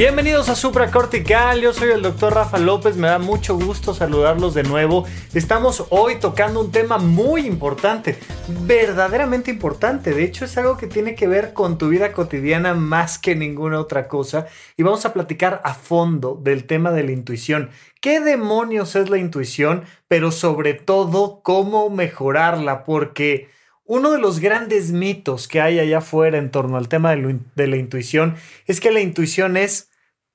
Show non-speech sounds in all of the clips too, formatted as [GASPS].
Bienvenidos a Supracortical, yo soy el doctor Rafa López, me da mucho gusto saludarlos de nuevo. Estamos hoy tocando un tema muy importante, verdaderamente importante, de hecho es algo que tiene que ver con tu vida cotidiana más que ninguna otra cosa y vamos a platicar a fondo del tema de la intuición. ¿Qué demonios es la intuición? Pero sobre todo, cómo mejorarla, porque... Uno de los grandes mitos que hay allá afuera en torno al tema de, la intuición es que la intuición es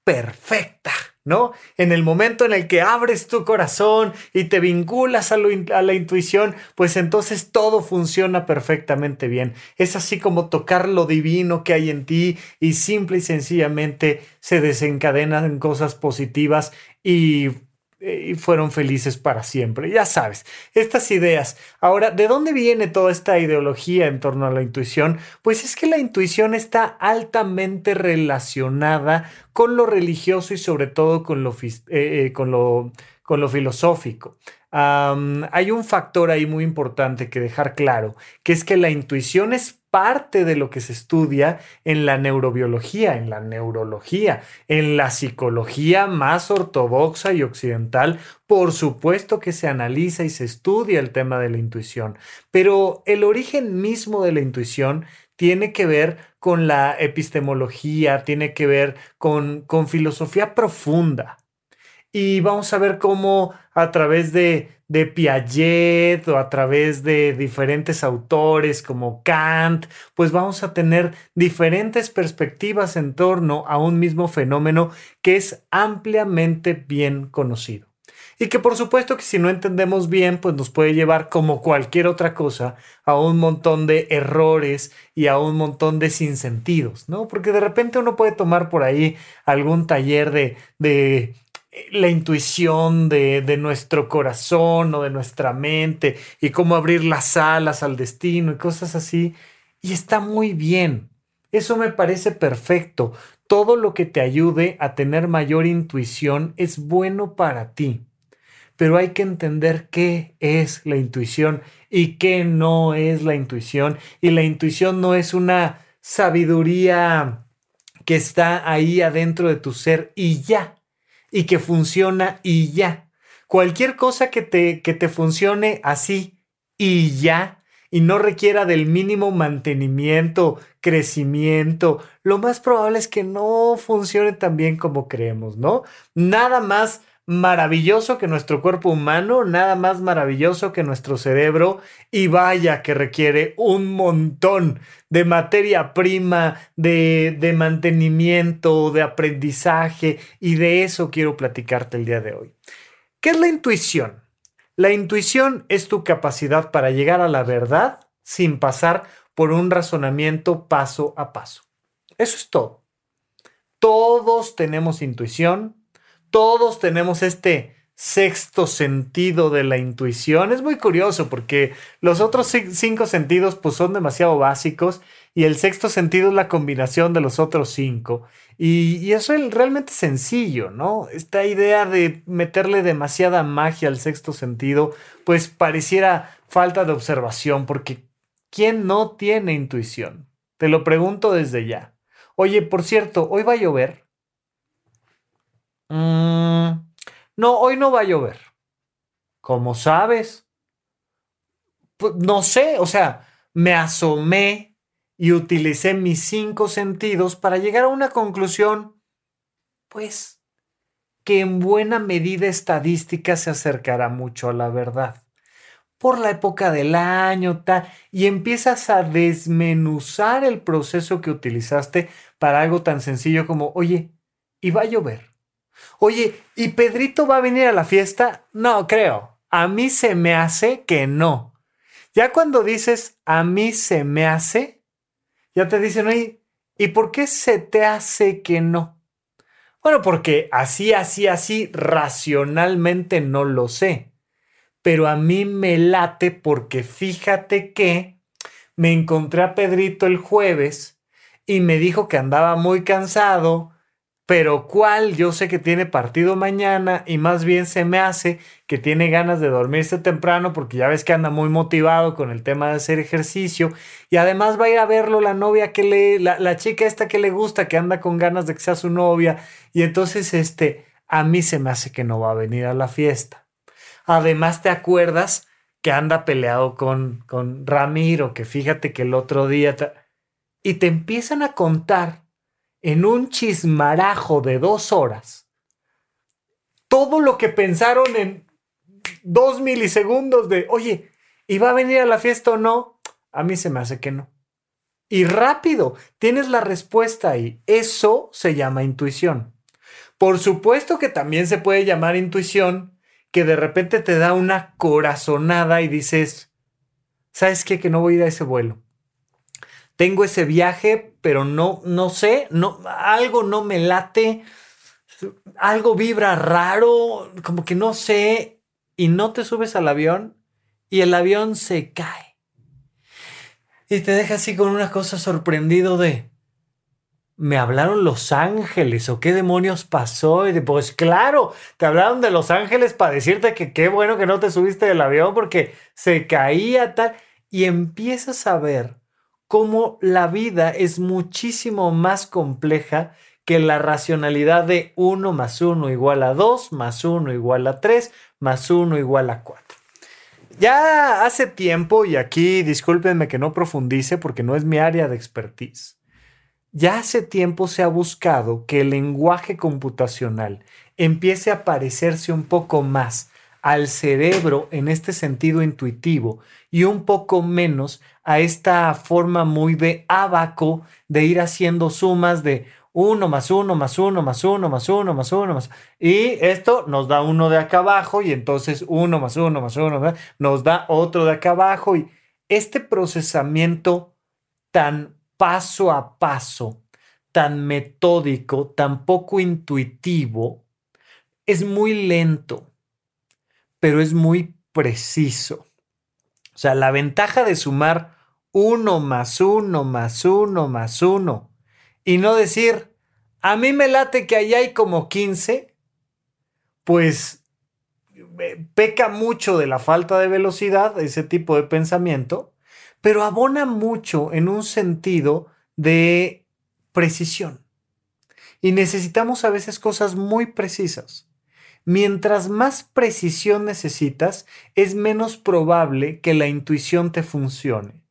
perfecta, ¿no? En el momento en el que abres tu corazón y te vinculas a, la intuición, pues entonces todo funciona perfectamente bien. Es así como tocar lo divino que hay en ti y simple y sencillamente se desencadenan cosas positivas y y fueron felices para siempre. Ya sabes, estas ideas. Ahora, ¿de dónde viene toda esta ideología en torno a la intuición? Pues es que la intuición está altamente relacionada con lo religioso y sobre todo con lo, eh, eh, con lo, con lo filosófico. hay un factor ahí muy importante que dejar claro, que es que la intuición es parte de lo que se estudia en la neurobiología, en la neurología, en la psicología más ortodoxa y occidental. Por supuesto que se analiza y se estudia el tema de la intuición, pero el origen mismo de la intuición tiene que ver con la epistemología, tiene que ver con, con filosofía profunda. Y vamos a ver cómo a través de de Piaget o a través de diferentes autores como Kant, pues vamos a tener diferentes perspectivas en torno a un mismo fenómeno que es ampliamente bien conocido. Y que por supuesto que si no entendemos bien, pues nos puede llevar como cualquier otra cosa a un montón de errores y a un montón de sinsentidos, ¿no? Porque de repente uno puede tomar por ahí algún taller de, de la intuición de, de, nuestro corazón o de nuestra mente y cómo abrir las alas al destino y cosas así. Y está muy bien. Eso me parece perfecto. Todo lo que te ayude a tener mayor intuición es bueno para ti. Pero hay que entender qué es la intuición y qué no es la intuición. Y la intuición no es una sabiduría que está ahí adentro de tu ser y ya y que funciona y ya. Cualquier cosa que te, que te funcione así y ya y no requiera del mínimo mantenimiento, crecimiento, lo más probable es que no funcione tan bien como creemos, ¿no? Nada más maravilloso que nuestro cuerpo humano, nada más maravilloso que nuestro cerebro y vaya que requiere un montón de materia prima, de, de mantenimiento, de aprendizaje y de eso quiero platicarte el día de hoy. ¿Qué es la intuición? La intuición es tu capacidad para llegar a la verdad sin pasar por un razonamiento paso a paso. Eso es todo. Todos tenemos intuición, todos tenemos este sexto sentido de la intuición. Es muy curioso porque los otros cinco sentidos pues son demasiado básicos y el sexto sentido es la combinación de los otros cinco. Y, eso es realmente sencillo, ¿no? Esta idea de meterle demasiada magia al sexto sentido pues pareciera falta de observación porque ¿quién no tiene intuición? Te lo pregunto desde ya. Oye, por cierto, hoy va a llover. Mm, no, hoy no va a llover. ¿Cómo sabes? Pues, no sé, o sea, me asomé y utilicé mis cinco sentidos para llegar a una conclusión, pues, que en buena medida estadística se acercará mucho a la verdad. Por la época del año, tal, y empiezas a desmenuzar el proceso que utilizaste para algo tan sencillo como, oye, ¿y va a llover? Oye, ¿y Pedrito va a venir a la fiesta? No creo. A mí se me hace que no. Ya cuando dices a mí se me hace, ya te dicen, oye, ¿y por qué se te hace que no? Bueno, porque así, así, así, racionalmente no lo sé. Pero a mí me late porque fíjate que me encontré a Pedrito el jueves y me dijo que andaba muy cansado, pero cuál, yo sé que tiene partido mañana y más bien se me hace que tiene ganas de dormirse temprano porque ya ves que anda muy motivado con el tema de hacer ejercicio y además va a ir a verlo la novia que le, la, la chica esta que le gusta, que anda con ganas de que sea su novia y entonces este, a mí se me hace que no va a venir a la fiesta. Además te acuerdas que anda peleado con, con Ramiro, que fíjate que el otro día... Y te empiezan a contar en un chismarajo de dos horas todo lo que pensaron en dos milisegundos de, oye, ¿y va a venir a la fiesta o no? A mí se me hace que no. Y rápido, tienes la respuesta ahí. Eso se llama intuición. Por supuesto que también se puede llamar intuición que de repente te da una corazonada y dices, ¿sabes qué? Que no voy a ir a ese vuelo. Tengo ese viaje, pero no, no sé, no, algo no me late, algo vibra raro, como que no sé, y no te subes al avión y el avión se cae. Y te deja así con una cosa sorprendido de, me hablaron los ángeles o qué demonios pasó. Y de, pues claro, te hablaron de los ángeles para decirte que qué bueno que no te subiste del avión porque se caía tal. Y empiezas a ver cómo la vida es muchísimo más compleja que la racionalidad de 1 más 1 igual a 2, más 1 igual a 3, más 1 igual a 4. Ya hace tiempo, y aquí discúlpenme que no profundice porque no es mi área de expertise ya hace tiempo se ha buscado que el lenguaje computacional empiece a parecerse un poco más al cerebro en este sentido intuitivo y un poco menos a esta forma muy de abaco de ir haciendo sumas de uno más uno más uno más uno más uno más uno más. Y esto nos da uno de acá abajo y entonces uno más uno más uno nos da otro de acá abajo. Y este procesamiento tan paso a paso, tan metódico, tan poco intuitivo, es muy lento, pero es muy preciso. O sea, la ventaja de sumar uno más uno más uno más uno y no decir, a mí me late que ahí hay como 15, pues eh, peca mucho de la falta de velocidad, ese tipo de pensamiento, pero abona mucho en un sentido de precisión. Y necesitamos a veces cosas muy precisas. Mientras más precisión necesitas, es menos probable que la intuición te funcione.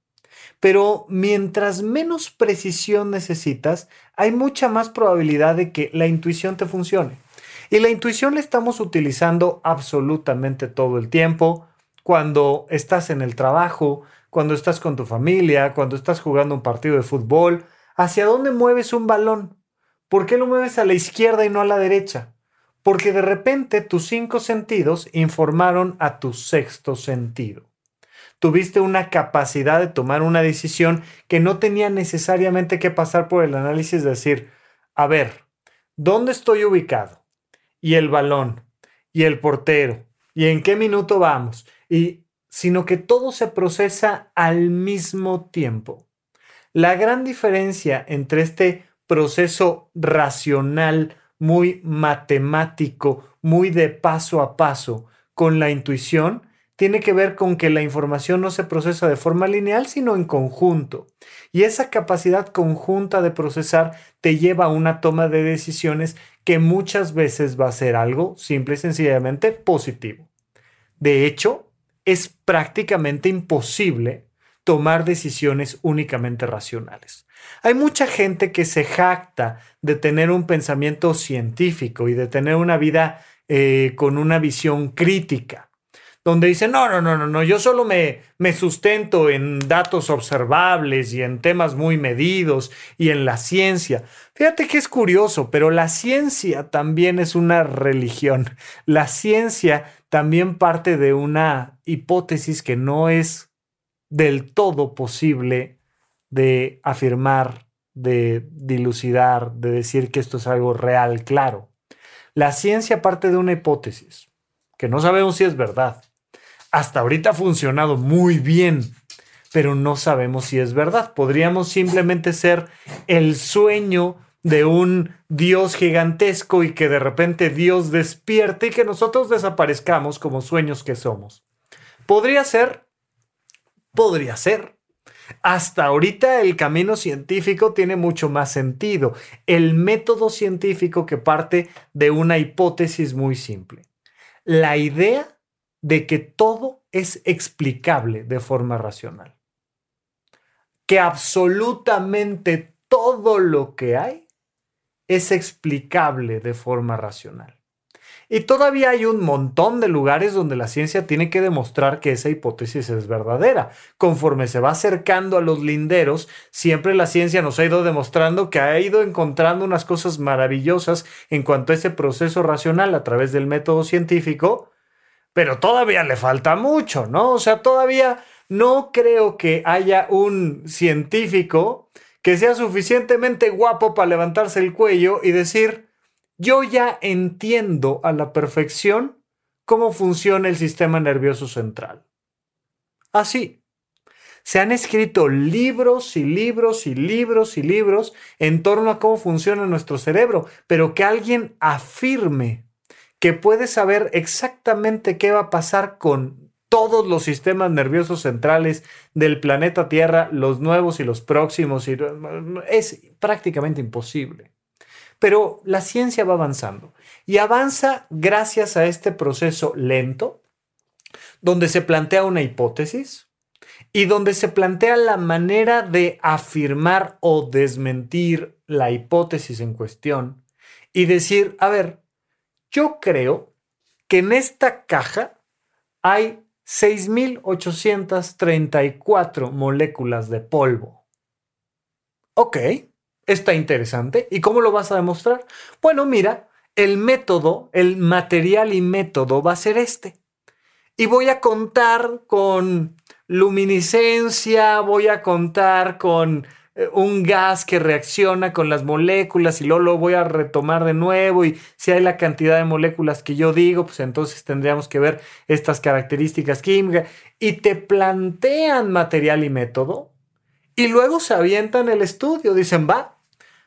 Pero mientras menos precisión necesitas, hay mucha más probabilidad de que la intuición te funcione. Y la intuición la estamos utilizando absolutamente todo el tiempo, cuando estás en el trabajo, cuando estás con tu familia, cuando estás jugando un partido de fútbol, ¿hacia dónde mueves un balón? ¿Por qué lo mueves a la izquierda y no a la derecha? Porque de repente tus cinco sentidos informaron a tu sexto sentido. Tuviste una capacidad de tomar una decisión que no tenía necesariamente que pasar por el análisis de decir, a ver, ¿dónde estoy ubicado? Y el balón, y el portero, y en qué minuto vamos, y sino que todo se procesa al mismo tiempo. La gran diferencia entre este proceso racional, muy matemático, muy de paso a paso, con la intuición, tiene que ver con que la información no se procesa de forma lineal, sino en conjunto. Y esa capacidad conjunta de procesar te lleva a una toma de decisiones que muchas veces va a ser algo simple y sencillamente positivo. De hecho, es prácticamente imposible tomar decisiones únicamente racionales. Hay mucha gente que se jacta de tener un pensamiento científico y de tener una vida eh, con una visión crítica, donde dice, no, no, no, no, no, yo solo me, me sustento en datos observables y en temas muy medidos y en la ciencia. Fíjate que es curioso, pero la ciencia también es una religión. La ciencia también parte de una hipótesis que no es del todo posible de afirmar, de dilucidar, de decir que esto es algo real, claro. La ciencia parte de una hipótesis, que no sabemos si es verdad. Hasta ahorita ha funcionado muy bien, pero no sabemos si es verdad. Podríamos simplemente ser el sueño de un Dios gigantesco y que de repente Dios despierte y que nosotros desaparezcamos como sueños que somos. ¿Podría ser? Podría ser. Hasta ahorita el camino científico tiene mucho más sentido. El método científico que parte de una hipótesis muy simple. La idea de que todo es explicable de forma racional. Que absolutamente todo lo que hay es explicable de forma racional. Y todavía hay un montón de lugares donde la ciencia tiene que demostrar que esa hipótesis es verdadera. Conforme se va acercando a los linderos, siempre la ciencia nos ha ido demostrando que ha ido encontrando unas cosas maravillosas en cuanto a ese proceso racional a través del método científico, pero todavía le falta mucho, ¿no? O sea, todavía no creo que haya un científico que sea suficientemente guapo para levantarse el cuello y decir, yo ya entiendo a la perfección cómo funciona el sistema nervioso central. Así. Se han escrito libros y libros y libros y libros en torno a cómo funciona nuestro cerebro, pero que alguien afirme que puede saber exactamente qué va a pasar con todos los sistemas nerviosos centrales del planeta Tierra, los nuevos y los próximos, es prácticamente imposible. Pero la ciencia va avanzando y avanza gracias a este proceso lento, donde se plantea una hipótesis y donde se plantea la manera de afirmar o desmentir la hipótesis en cuestión y decir, a ver, yo creo que en esta caja hay 6.834 moléculas de polvo. Ok, Está interesante. ¿Y cómo lo vas a demostrar? Bueno, mira, el método, el material y método va a ser este. Y voy a contar con luminiscencia, voy a contar con eh, un gas que reacciona con las moléculas y luego lo voy a retomar de nuevo y si hay la cantidad de moléculas que yo digo, pues entonces tendríamos que ver estas características químicas y te plantean material y método y luego se avientan el estudio, dicen, va,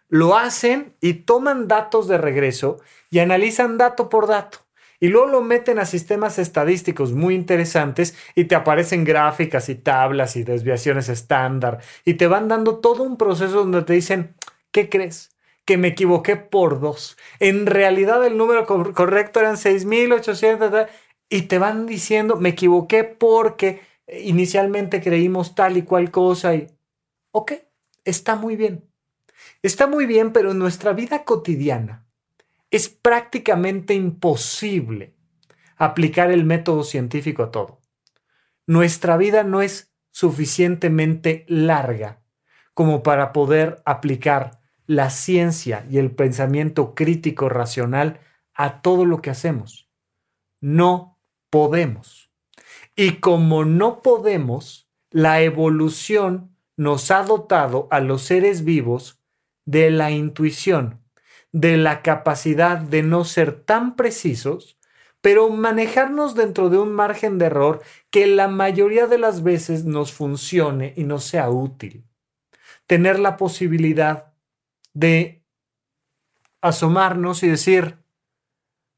lo hacen y toman datos de regreso y analizan dato por dato. Y luego lo meten a sistemas estadísticos muy interesantes y te aparecen gráficas y tablas y desviaciones estándar y te van dando todo un proceso donde te dicen, ¿qué crees? Que me equivoqué por dos. En realidad el número correcto eran 6.800 y te van diciendo, me equivoqué porque inicialmente creímos tal y cual cosa y, ok, está muy bien. Está muy bien, pero en nuestra vida cotidiana es prácticamente imposible aplicar el método científico a todo. Nuestra vida no es suficientemente larga como para poder aplicar la ciencia y el pensamiento crítico racional a todo lo que hacemos. No podemos. Y como no podemos, la evolución nos ha dotado a los seres vivos de la intuición, de la capacidad de no ser tan precisos, pero manejarnos dentro de un margen de error que la mayoría de las veces nos funcione y nos sea útil. Tener la posibilidad de asomarnos y decir,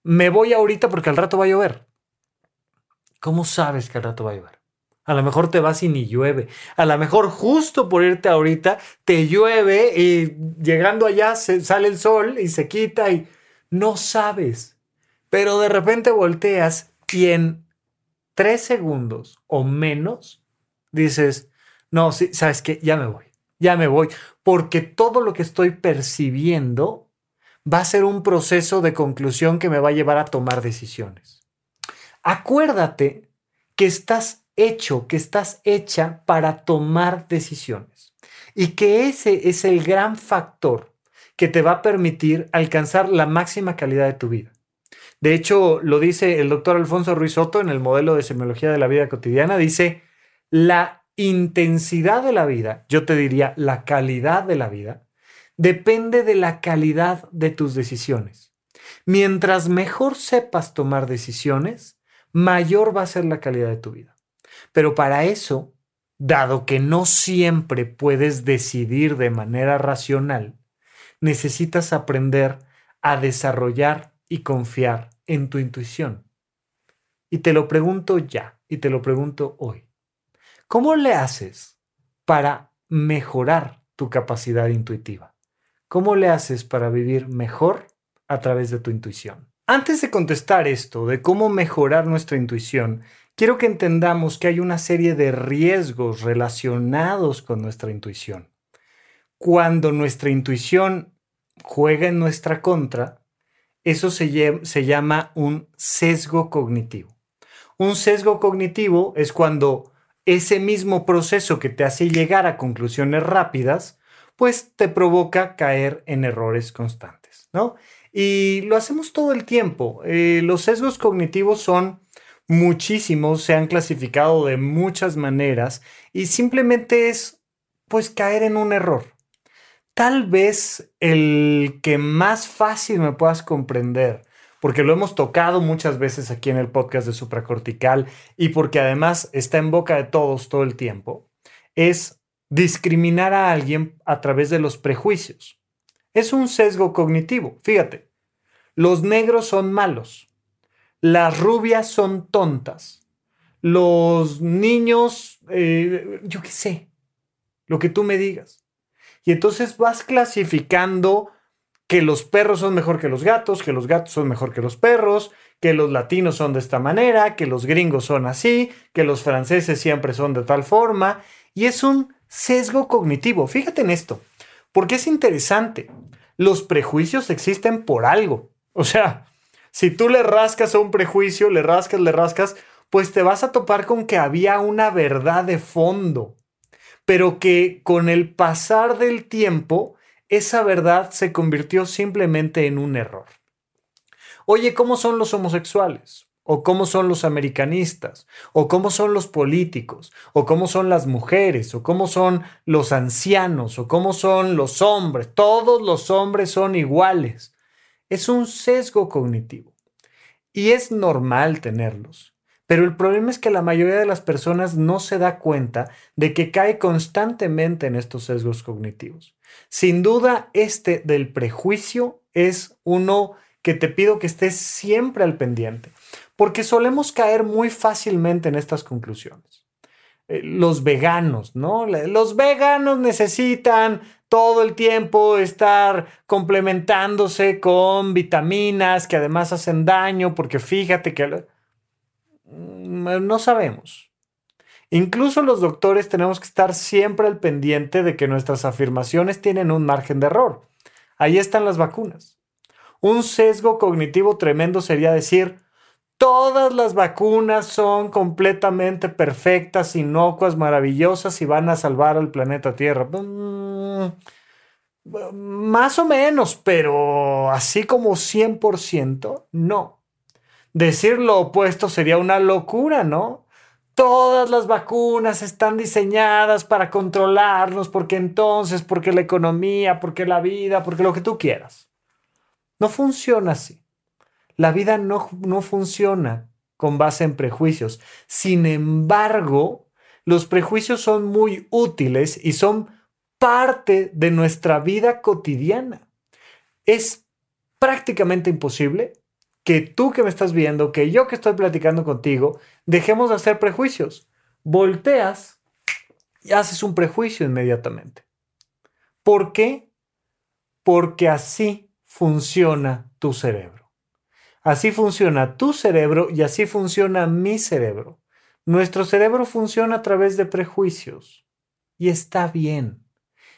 me voy ahorita porque al rato va a llover. ¿Cómo sabes que al rato va a llover? A lo mejor te vas y ni llueve. A lo mejor justo por irte ahorita te llueve y llegando allá se sale el sol y se quita y no sabes. Pero de repente volteas y en tres segundos o menos dices, no, sí, sabes que ya me voy, ya me voy, porque todo lo que estoy percibiendo va a ser un proceso de conclusión que me va a llevar a tomar decisiones. Acuérdate que estás hecho, que estás hecha para tomar decisiones. Y que ese es el gran factor que te va a permitir alcanzar la máxima calidad de tu vida. De hecho, lo dice el doctor Alfonso Ruiz Soto en el modelo de semiología de la vida cotidiana, dice, la intensidad de la vida, yo te diría la calidad de la vida, depende de la calidad de tus decisiones. Mientras mejor sepas tomar decisiones, mayor va a ser la calidad de tu vida. Pero para eso, dado que no siempre puedes decidir de manera racional, necesitas aprender a desarrollar y confiar en tu intuición. Y te lo pregunto ya, y te lo pregunto hoy. ¿Cómo le haces para mejorar tu capacidad intuitiva? ¿Cómo le haces para vivir mejor a través de tu intuición? Antes de contestar esto, de cómo mejorar nuestra intuición, quiero que entendamos que hay una serie de riesgos relacionados con nuestra intuición. Cuando nuestra intuición juega en nuestra contra, eso se, llama un sesgo cognitivo. Un sesgo cognitivo es cuando ese mismo proceso que te hace llegar a conclusiones rápidas, pues te provoca caer en errores constantes, ¿no? Y lo hacemos todo el tiempo. Eh, los sesgos cognitivos son muchísimos, se han clasificado de muchas maneras y simplemente es pues caer en un error. Tal vez el que más fácil me puedas comprender, porque lo hemos tocado muchas veces aquí en el podcast de supracortical y porque además está en boca de todos todo el tiempo, es discriminar a alguien a través de los prejuicios. Es un sesgo cognitivo. Fíjate, los negros son malos, las rubias son tontas, los niños, eh, yo qué sé, lo que tú me digas. Y entonces vas clasificando que los perros son mejor que los gatos, que los gatos son mejor que los perros, que los latinos son de esta manera, que los gringos son así, que los franceses siempre son de tal forma, y es un sesgo cognitivo. Fíjate en esto, porque es interesante. Los prejuicios existen por algo. O sea, si tú le rascas a un prejuicio, le rascas, le rascas, pues te vas a topar con que había una verdad de fondo, pero que con el pasar del tiempo esa verdad se convirtió simplemente en un error. Oye, ¿cómo son los homosexuales? ¿O cómo son los americanistas? ¿O cómo son los políticos? ¿O cómo son las mujeres? ¿O cómo son los ancianos? ¿O cómo son los hombres? Todos los hombres son iguales. Es un sesgo cognitivo. Y es normal tenerlos. Pero el problema es que la mayoría de las personas no se da cuenta de que cae constantemente en estos sesgos cognitivos. Sin duda, este del prejuicio es uno que te pido que estés siempre al pendiente, porque solemos caer muy fácilmente en estas conclusiones. Eh, los veganos, ¿no? Los veganos necesitan todo el tiempo estar complementándose con vitaminas que además hacen daño, porque fíjate que Mm, no sabemos. Incluso los doctores tenemos que estar siempre al pendiente de que nuestras afirmaciones tienen un margen de error. Ahí están las vacunas. Un sesgo cognitivo tremendo sería decir, todas las vacunas son completamente perfectas, inocuas, maravillosas y van a salvar al planeta Tierra. Mm, más o menos, pero así como 100%, no. Decir lo opuesto sería una locura, ¿no? Todas las vacunas están diseñadas para controlarnos porque entonces, porque la economía, porque la vida, porque lo que tú quieras. No funciona así. La vida no, no funciona con base en prejuicios. Sin embargo, los prejuicios son muy útiles y son parte de nuestra vida cotidiana. Es prácticamente imposible que tú que me estás viendo, que yo que estoy platicando contigo, dejemos de hacer prejuicios. Volteas y haces un prejuicio inmediatamente. ¿Por qué? Porque así funciona tu cerebro. Así funciona tu cerebro y así funciona mi cerebro. Nuestro cerebro funciona a través de prejuicios y está bien,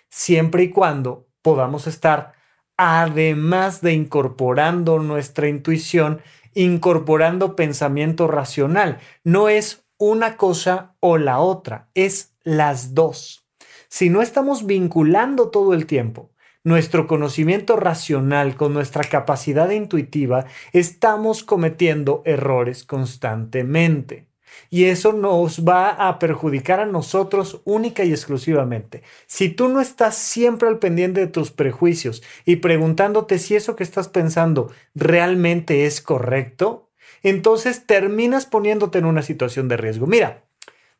siempre y cuando podamos estar además de incorporando nuestra intuición, incorporando pensamiento racional. No es una cosa o la otra, es las dos. Si no estamos vinculando todo el tiempo nuestro conocimiento racional con nuestra capacidad intuitiva, estamos cometiendo errores constantemente. Y eso nos va a perjudicar a nosotros única y exclusivamente. Si tú no estás siempre al pendiente de tus prejuicios y preguntándote si eso que estás pensando realmente es correcto, entonces terminas poniéndote en una situación de riesgo. Mira,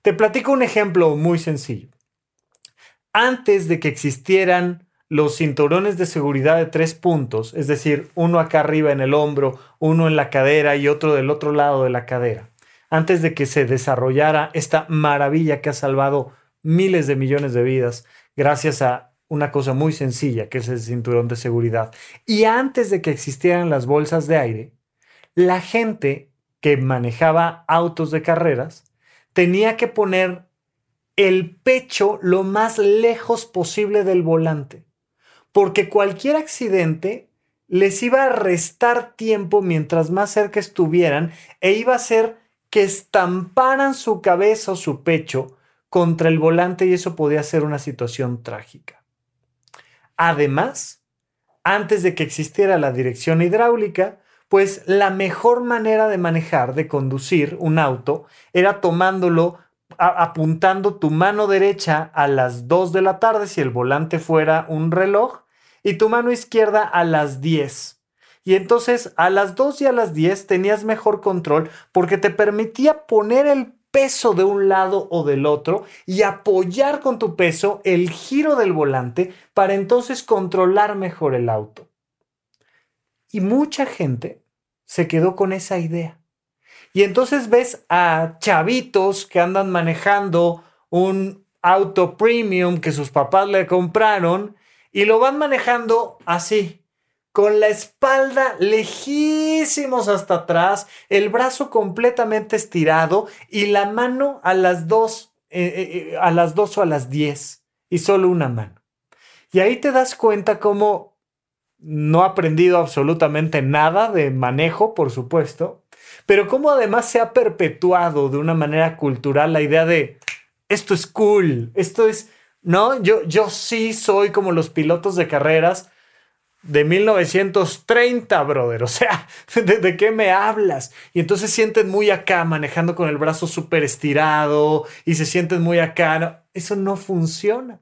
te platico un ejemplo muy sencillo. Antes de que existieran los cinturones de seguridad de tres puntos, es decir, uno acá arriba en el hombro, uno en la cadera y otro del otro lado de la cadera, antes de que se desarrollara esta maravilla que ha salvado miles de millones de vidas gracias a una cosa muy sencilla que es el cinturón de seguridad. Y antes de que existieran las bolsas de aire, la gente que manejaba autos de carreras tenía que poner el pecho lo más lejos posible del volante porque cualquier accidente les iba a restar tiempo mientras más cerca estuvieran e iba a hacer que estamparan su cabeza o su pecho contra el volante y eso podía ser una situación trágica. Además, antes de que existiera la dirección hidráulica, pues la mejor manera de manejar, de conducir un auto, era tomándolo apuntando tu mano derecha a las 2 de la tarde si el volante fuera un reloj y tu mano izquierda a las 10. Y entonces a las 2 y a las 10 tenías mejor control porque te permitía poner el peso de un lado o del otro y apoyar con tu peso el giro del volante para entonces controlar mejor el auto. Y mucha gente se quedó con esa idea. Y entonces ves a chavitos que andan manejando un auto premium que sus papás le compraron y lo van manejando así, con la espalda lejísimos hasta atrás, el brazo completamente estirado y la mano a las dos, eh, eh, eh, a las dos o a las diez y solo una mano. Y ahí te das cuenta cómo no ha aprendido absolutamente nada de manejo, por supuesto, pero cómo además se ha perpetuado de una manera cultural la idea de esto es cool, esto es, no, yo, yo sí soy como los pilotos de carreras de 1930, brother. O sea, [LAUGHS] ¿de, qué me hablas? Y entonces sienten muy acá, manejando con el brazo súper estirado y se sienten muy acá. eso no funciona.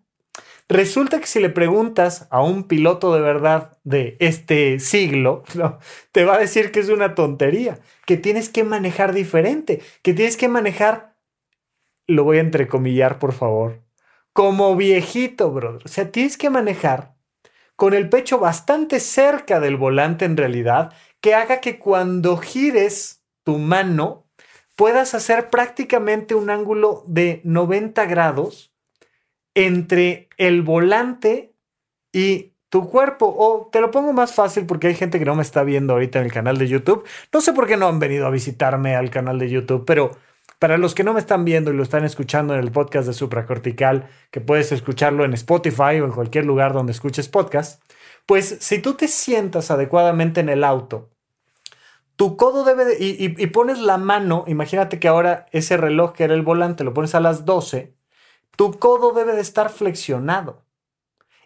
Resulta que si le preguntas a un piloto de verdad de este siglo, [LAUGHS] te va a decir que es una tontería, que tienes que manejar diferente, que tienes que manejar, lo voy a entrecomillar por favor, como viejito, brother. O sea, tienes que manejar con el pecho bastante cerca del volante en realidad, que haga que cuando gires tu mano puedas hacer prácticamente un ángulo de 90 grados entre el volante y tu cuerpo. O te lo pongo más fácil porque hay gente que no me está viendo ahorita en el canal de YouTube. No sé por qué no han venido a visitarme al canal de YouTube, pero para los que no me están viendo y lo están escuchando en el podcast de Supracortical, que puedes escucharlo en Spotify o en cualquier lugar donde escuches podcast, pues si tú te sientas adecuadamente en el auto, tu codo debe de, y, y, pones la mano, imagínate que ahora ese reloj que era el volante lo pones a las 12 tu codo debe de estar flexionado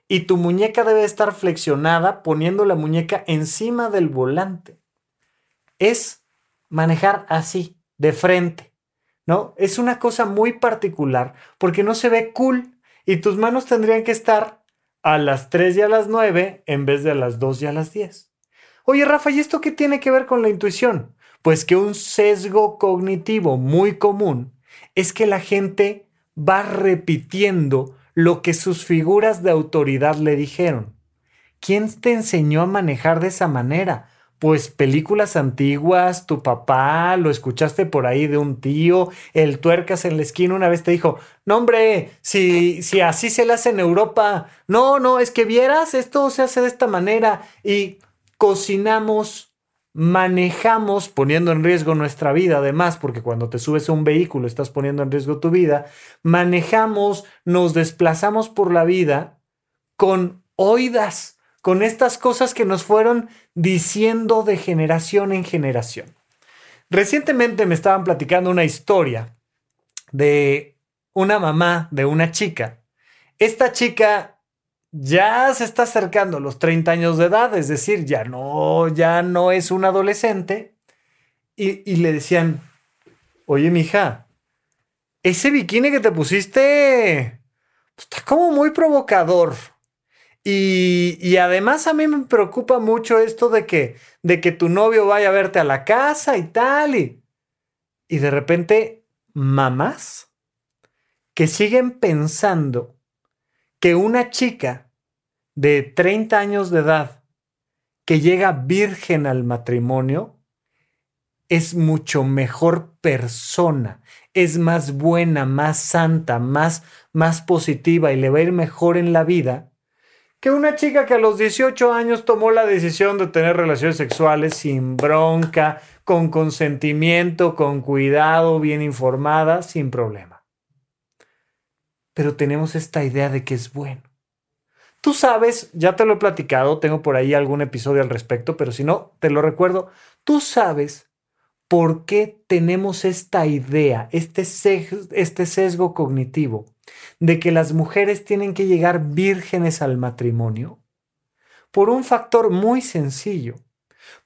y tu muñeca debe de estar flexionada poniendo la muñeca encima del volante. Es manejar así, de frente, ¿no? Es una cosa muy particular porque no se ve cool y tus manos tendrían que estar a las 3 y a las 9 en vez de a las 2 y a las 10. Oye, Rafa, ¿y esto qué tiene que ver con la intuición? Pues que un sesgo cognitivo muy común es que la gente va repitiendo lo que sus figuras de autoridad le dijeron. ¿Quién te enseñó a manejar de esa manera? Pues películas antiguas, tu papá, lo escuchaste por ahí de un tío, el tuercas en la esquina una vez te dijo, no hombre, si, si así se le hace en Europa, no, no, es que vieras, esto se hace de esta manera y cocinamos manejamos poniendo en riesgo nuestra vida, además, porque cuando te subes a un vehículo estás poniendo en riesgo tu vida, manejamos, nos desplazamos por la vida con oídas, con estas cosas que nos fueron diciendo de generación en generación. Recientemente me estaban platicando una historia de una mamá de una chica. Esta chica ya se está acercando a los 30 años de edad, es decir, ya no, ya no es un adolescente. Y, le decían, oye, mija, ese bikini que te pusiste está como muy provocador. Y, además a mí me preocupa mucho esto de que, de que tu novio vaya a verte a la casa y tal. Y, y de repente, mamás que siguen pensando que una chica de 30 años de edad que llega virgen al matrimonio es mucho mejor persona, es más buena, más santa, más, más positiva y le va a ir mejor en la vida que una chica que a los 18 años tomó la decisión de tener relaciones sexuales sin bronca, con consentimiento, con cuidado, bien informada, sin problema. Pero tenemos esta idea de que es bueno. Tú sabes, ya te lo he platicado, tengo por ahí algún episodio al respecto, pero si no, te lo recuerdo, tú sabes por qué tenemos esta idea, este sesgo, este sesgo cognitivo de que las mujeres tienen que llegar vírgenes al matrimonio. Por un factor muy sencillo,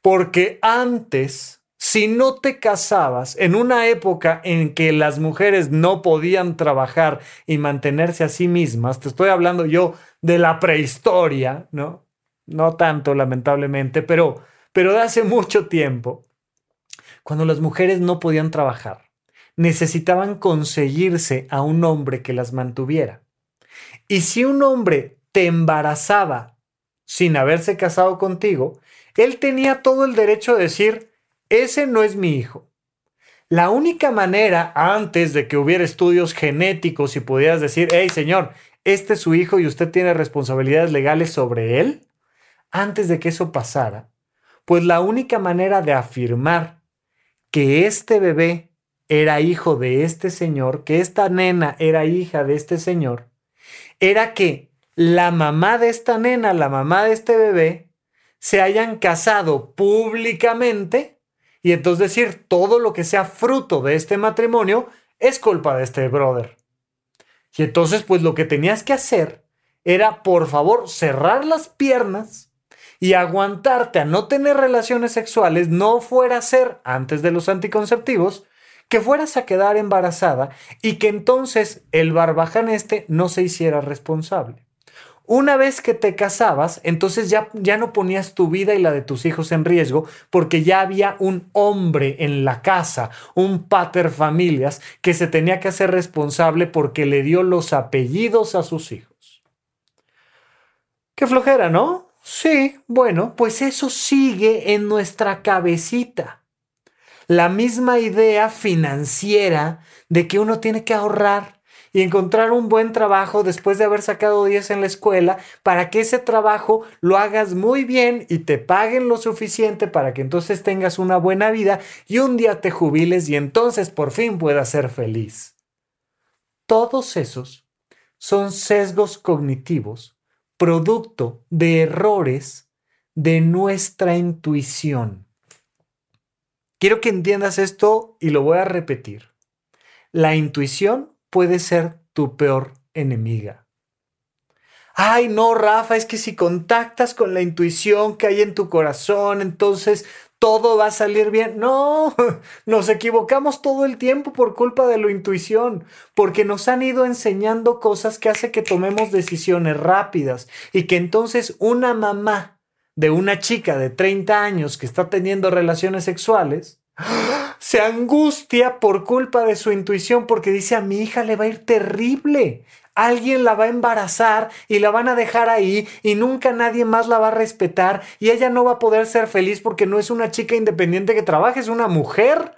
porque antes si no te casabas en una época en que las mujeres no podían trabajar y mantenerse a sí mismas, te estoy hablando yo de la prehistoria, ¿no? No tanto, lamentablemente, pero, pero de hace mucho tiempo, cuando las mujeres no podían trabajar, necesitaban conseguirse a un hombre que las mantuviera. Y si un hombre te embarazaba sin haberse casado contigo, él tenía todo el derecho de decir, ese no es mi hijo. La única manera antes de que hubiera estudios genéticos y pudieras decir, hey señor, este es su hijo y usted tiene responsabilidades legales sobre él, antes de que eso pasara, pues la única manera de afirmar que este bebé era hijo de este señor, que esta nena era hija de este señor, era que la mamá de esta nena, la mamá de este bebé, se hayan casado públicamente y entonces decir todo lo que sea fruto de este matrimonio es culpa de este brother. Y entonces pues lo que tenías que hacer era por favor cerrar las piernas y aguantarte a no tener relaciones sexuales, no fuera a ser antes de los anticonceptivos, que fueras a quedar embarazada y que entonces el barbaján este no se hiciera responsable. Una vez que te casabas, entonces ya, ya no ponías tu vida y la de tus hijos en riesgo porque ya había un hombre en la casa, un pater familias, que se tenía que hacer responsable porque le dio los apellidos a sus hijos. Qué flojera, ¿no? Sí, bueno, pues eso sigue en nuestra cabecita. La misma idea financiera de que uno tiene que ahorrar y encontrar un buen trabajo después de haber sacado 10 en la escuela para que ese trabajo lo hagas muy bien y te paguen lo suficiente para que entonces tengas una buena vida y un día te jubiles y entonces por fin puedas ser feliz. Todos esos son sesgos cognitivos, producto de errores de nuestra intuición. Quiero que entiendas esto y lo voy a repetir. La intuición puede ser tu peor enemiga. Ay, no, Rafa, es que si contactas con la intuición que hay en tu corazón, entonces todo va a salir bien. No, [LAUGHS] nos equivocamos todo el tiempo por culpa de la intuición, porque nos han ido enseñando cosas que hace que tomemos decisiones rápidas y que entonces una mamá de una chica de 30 años que está teniendo relaciones sexuales [GASPS] se angustia por culpa de su intuición porque dice a mi hija le va a ir terrible. Alguien la va a embarazar y la van a dejar ahí y nunca nadie más la va a respetar y ella no va a poder ser feliz porque no es una chica independiente que trabaja, es una mujer.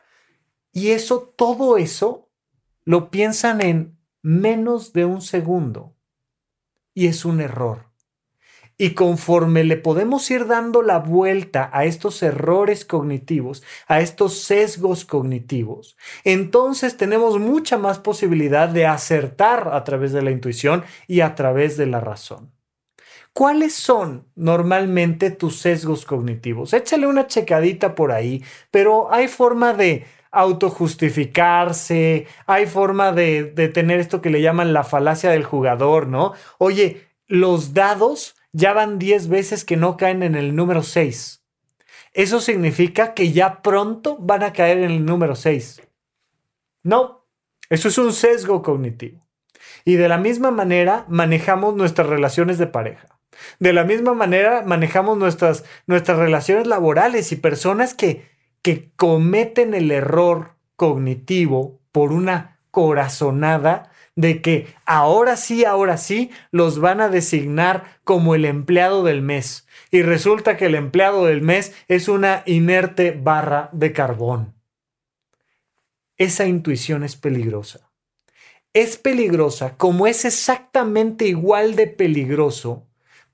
Y eso, todo eso, lo piensan en menos de un segundo. Y es un error. Y conforme le podemos ir dando la vuelta a estos errores cognitivos, a estos sesgos cognitivos, entonces tenemos mucha más posibilidad de acertar a través de la intuición y a través de la razón. ¿Cuáles son normalmente tus sesgos cognitivos? Échale una checadita por ahí, pero hay forma de autojustificarse, hay forma de, de tener esto que le llaman la falacia del jugador, ¿no? Oye, los dados ya van 10 veces que no caen en el número 6. Eso significa que ya pronto van a caer en el número 6. No, eso es un sesgo cognitivo. Y de la misma manera manejamos nuestras relaciones de pareja. De la misma manera manejamos nuestras, nuestras relaciones laborales y personas que, que cometen el error cognitivo por una corazonada de que ahora sí, ahora sí, los van a designar como el empleado del mes. Y resulta que el empleado del mes es una inerte barra de carbón. Esa intuición es peligrosa. Es peligrosa como es exactamente igual de peligroso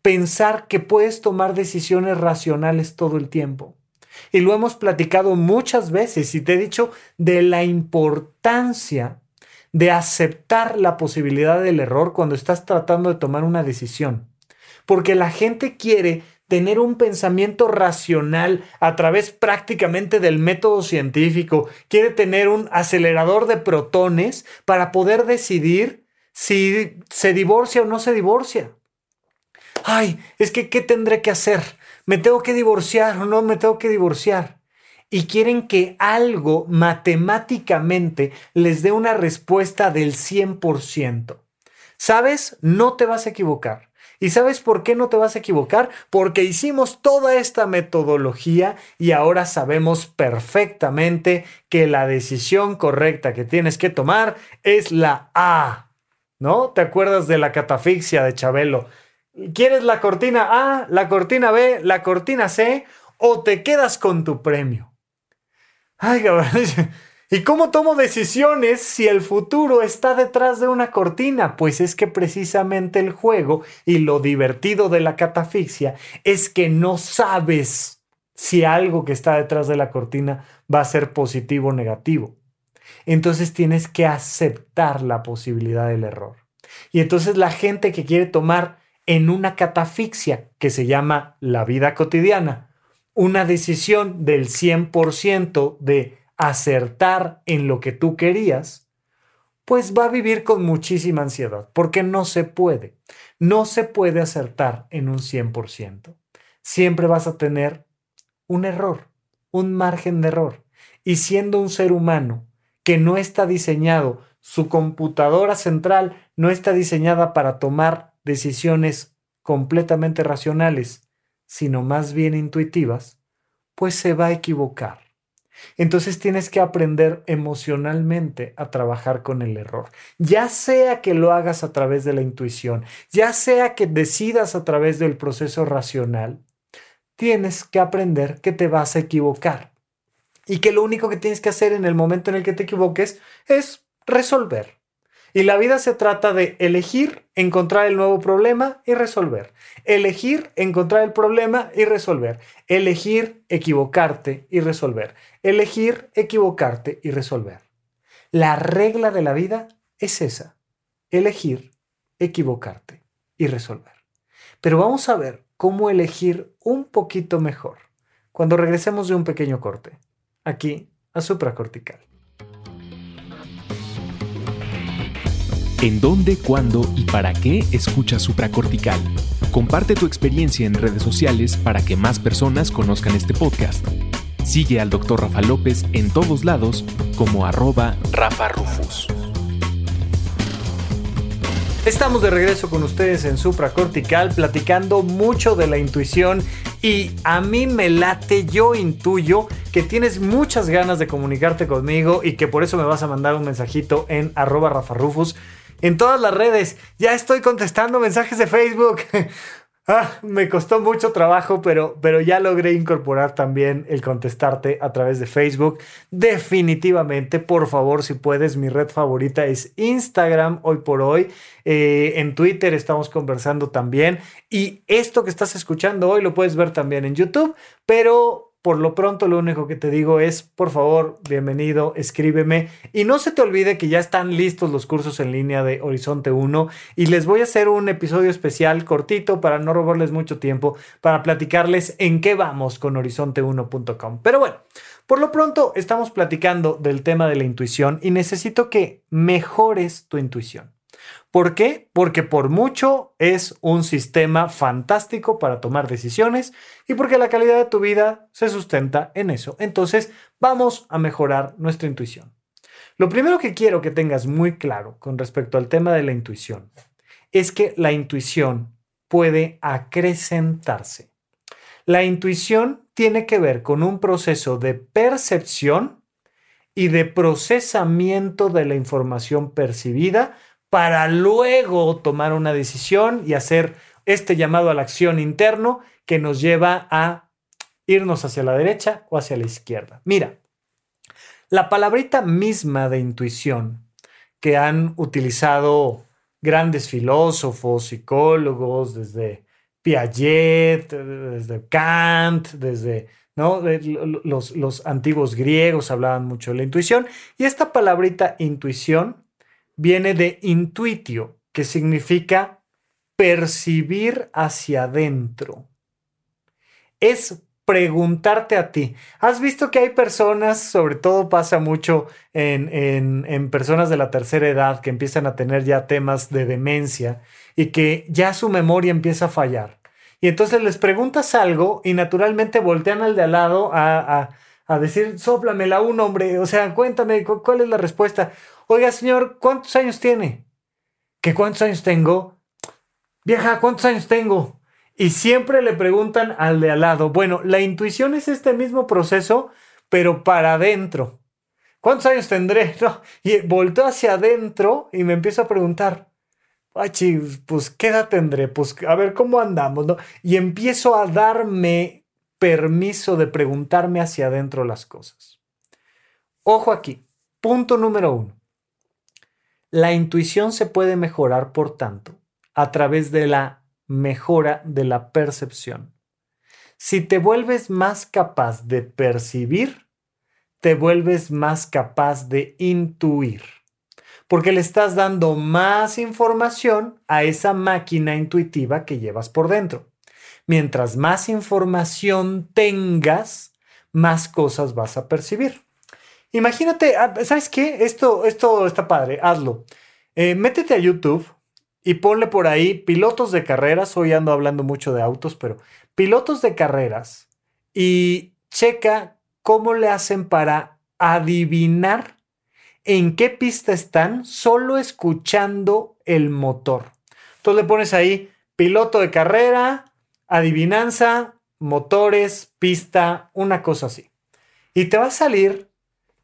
pensar que puedes tomar decisiones racionales todo el tiempo. Y lo hemos platicado muchas veces y te he dicho de la importancia de aceptar la posibilidad del error cuando estás tratando de tomar una decisión. Porque la gente quiere tener un pensamiento racional a través prácticamente del método científico, quiere tener un acelerador de protones para poder decidir si se divorcia o no se divorcia. Ay, es que, ¿qué tendré que hacer? ¿Me tengo que divorciar o no me tengo que divorciar? Y quieren que algo matemáticamente les dé una respuesta del 100%. ¿Sabes? No te vas a equivocar. ¿Y sabes por qué no te vas a equivocar? Porque hicimos toda esta metodología y ahora sabemos perfectamente que la decisión correcta que tienes que tomar es la A. ¿No? ¿Te acuerdas de la catafixia de Chabelo? ¿Quieres la cortina A, la cortina B, la cortina C o te quedas con tu premio? Ay, cabrón. [LAUGHS] ¿Y cómo tomo decisiones si el futuro está detrás de una cortina? Pues es que precisamente el juego y lo divertido de la catafixia es que no sabes si algo que está detrás de la cortina va a ser positivo o negativo. Entonces tienes que aceptar la posibilidad del error. Y entonces la gente que quiere tomar en una catafixia que se llama la vida cotidiana, una decisión del 100% de acertar en lo que tú querías, pues va a vivir con muchísima ansiedad, porque no se puede. No se puede acertar en un 100%. Siempre vas a tener un error, un margen de error. Y siendo un ser humano que no está diseñado, su computadora central no está diseñada para tomar decisiones completamente racionales, sino más bien intuitivas, pues se va a equivocar. Entonces tienes que aprender emocionalmente a trabajar con el error. Ya sea que lo hagas a través de la intuición, ya sea que decidas a través del proceso racional, tienes que aprender que te vas a equivocar. Y que lo único que tienes que hacer en el momento en el que te equivoques es resolver. Y la vida se trata de elegir, encontrar el nuevo problema y resolver. Elegir, encontrar el problema y resolver. Elegir, equivocarte y resolver. Elegir, equivocarte y resolver. La regla de la vida es esa. Elegir, equivocarte y resolver. Pero vamos a ver cómo elegir un poquito mejor cuando regresemos de un pequeño corte, aquí a supracortical. ¿En dónde, cuándo y para qué escuchas supracortical? Comparte tu experiencia en redes sociales para que más personas conozcan este podcast. Sigue al Dr. Rafa López en todos lados como arroba Rafa Rufus. Estamos de regreso con ustedes en Supracortical platicando mucho de la intuición y a mí me late, yo intuyo que tienes muchas ganas de comunicarte conmigo y que por eso me vas a mandar un mensajito en arroba Rafa Rufus en todas las redes. Ya estoy contestando mensajes de Facebook. [LAUGHS] ah, me costó mucho trabajo, pero, pero ya logré incorporar también el contestarte a través de Facebook. Definitivamente, por favor, si puedes, mi red favorita es Instagram hoy por hoy. Eh, en Twitter estamos conversando también. Y esto que estás escuchando hoy lo puedes ver también en YouTube, pero por lo pronto, lo único que te digo es, por favor, bienvenido, escríbeme. Y no se te olvide que ya están listos los cursos en línea de Horizonte 1 y les voy a hacer un episodio especial cortito para no robarles mucho tiempo, para platicarles en qué vamos con horizonte1.com. Pero bueno, por lo pronto estamos platicando del tema de la intuición y necesito que mejores tu intuición. ¿Por qué? Porque por mucho es un sistema fantástico para tomar decisiones y porque la calidad de tu vida se sustenta en eso. Entonces, vamos a mejorar nuestra intuición. Lo primero que quiero que tengas muy claro con respecto al tema de la intuición es que la intuición puede acrecentarse. La intuición tiene que ver con un proceso de percepción y de procesamiento de la información percibida para luego tomar una decisión y hacer este llamado a la acción interno que nos lleva a irnos hacia la derecha o hacia la izquierda. Mira, la palabrita misma de intuición que han utilizado grandes filósofos, psicólogos, desde Piaget, desde Kant, desde ¿no? Los, los, antiguos griegos hablaban mucho de la intuición. Y esta palabrita intuición viene de intuitio, que significa percibir hacia adentro. Es preguntarte a ti. ¿Has visto que hay personas, sobre todo pasa mucho en, en, en, personas de la tercera edad, que empiezan a tener ya temas de demencia y que ya su memoria empieza a fallar? Y entonces les preguntas algo y naturalmente voltean al de al lado a, a, a decir, sóplamela un hombre, o sea, cuéntame cuál es la respuesta. Oiga, señor, ¿cuántos años tiene? ¿Qué cuántos años tengo? Vieja, ¿cuántos años tengo? Y siempre le preguntan al de al lado. Bueno, la intuición es este mismo proceso, pero para adentro. ¿Cuántos años tendré? [LAUGHS] Y volteo hacia adentro y me empiezo a preguntar, ay, pues, ¿qué edad tendré? Pues, a ver, ¿cómo andamos? ¿no? Y empiezo a darme permiso de preguntarme hacia adentro las cosas. Ojo aquí, punto número uno. La intuición se puede mejorar, por tanto, a través de la mejora de la percepción. Si te vuelves más capaz de percibir, te vuelves más capaz de intuir, porque le estás dando más información a esa máquina intuitiva que llevas por dentro. Mientras más información tengas, más cosas vas a percibir. Imagínate, ah, ¿sabes qué? Esto, esto está padre, hazlo. Eh, métete a YouTube y ponle por ahí pilotos de carreras, hoy ando hablando mucho de autos, pero pilotos de carreras y checa cómo le hacen para adivinar en qué pista están solo escuchando el motor. Entonces le pones ahí piloto de carrera, adivinanza, motores, pista, una cosa así. Y te va a salir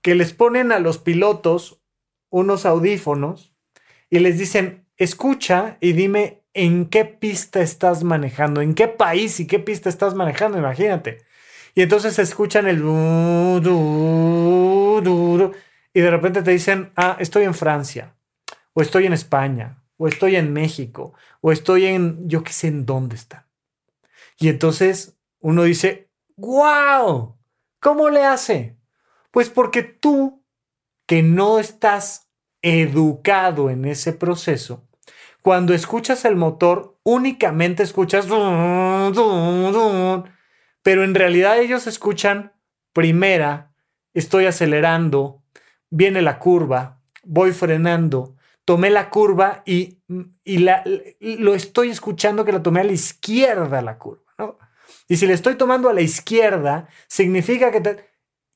que les ponen a los pilotos unos audífonos y les dicen, escucha y dime en qué pista estás manejando, en qué país y qué pista estás manejando, imagínate. Y entonces escuchan el y de repente te dicen, ah, estoy en Francia, o estoy en España, o estoy en México, o estoy en, yo qué sé en dónde está. Y entonces uno dice, wow, ¿cómo le hace? Pues porque tú, que no estás educado en ese proceso, cuando escuchas el motor, únicamente escuchas... Pero en realidad ellos escuchan primera, estoy acelerando, viene la curva, voy frenando, tomé la curva y, y la, lo estoy escuchando que la tomé a la izquierda la curva. ¿no? Y si le estoy tomando a la izquierda, significa que...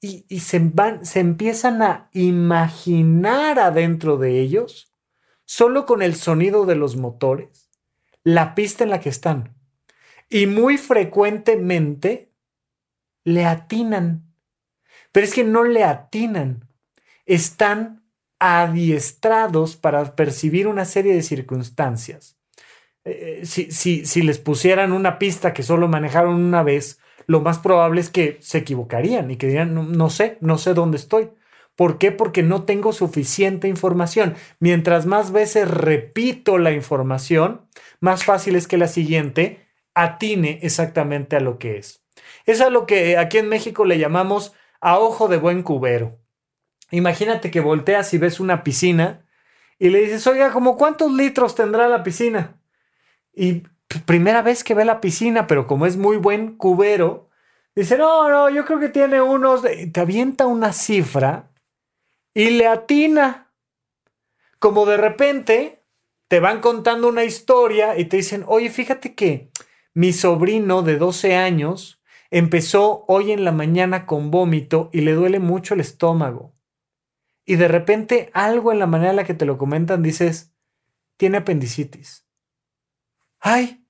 y, se, van, se empiezan a imaginar adentro de ellos solo con el sonido de los motores, la pista en la que están. Y muy frecuentemente le atinan. Pero es que no le atinan. Están adiestrados para percibir una serie de circunstancias. Eh, eh, si, si, les pusieran una pista que solo manejaron una vez, lo más probable es que se equivocarían y que dirían, no sé, no sé dónde estoy. ¿Por qué? Porque no tengo suficiente información. Mientras más veces repito la información, más fácil es que la siguiente atine exactamente a lo que es. Es a lo que aquí en México le llamamos a ojo de buen cubero. Imagínate que volteas y ves una piscina y le dices, oiga, ¿cómo cuántos litros tendrá la piscina? Y primera vez que ve la piscina, pero como es muy buen cubero, dice, no, no, yo creo que tiene unos, te avienta una cifra y le atina. Como de repente te van contando una historia y te dicen, oye, fíjate que mi sobrino de 12 años empezó hoy en la mañana con vómito y le duele mucho el estómago. y de repente algo en la manera en la que te lo comentan dices, tiene apendicitis. Ay,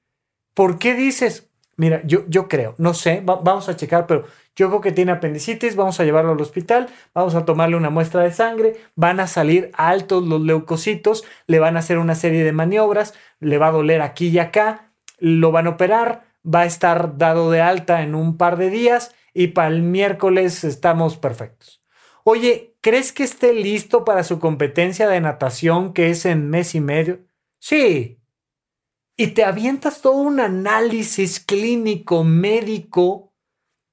¿por qué dices? Mira, yo, yo creo, no sé, vamos a checar, pero yo creo que tiene apendicitis, vamos a llevarlo al hospital, vamos a tomarle una muestra de sangre, van a salir altos los leucocitos, le van a hacer una serie de maniobras, le va a doler aquí y acá, lo van a operar, va a estar dado de alta en un par de días y para el miércoles estamos perfectos. Oye, ¿crees que esté listo para su competencia de natación que es en mes y medio? Sí. Y te avientas todo un análisis clínico, médico,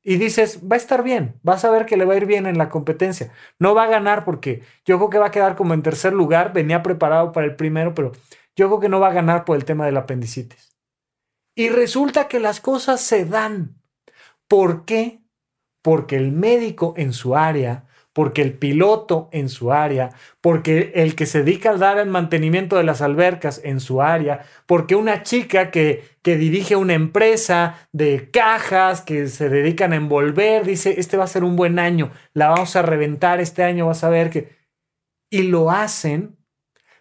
y dices, va a estar bien, vas a ver que le va a ir bien en la competencia. No va a ganar porque yo creo que va a quedar como en tercer lugar, venía preparado para el primero, pero yo creo que no va a ganar por el tema del apendicitis. Y resulta que las cosas se dan. ¿Por qué? Porque el médico en su área porque el piloto en su área, porque el que se dedica a dar el mantenimiento de las albercas en su área, porque una chica que, que dirige una empresa de cajas que se dedican a envolver, dice, este va a ser un buen año, la vamos a reventar este año, vas a ver que... Y lo hacen,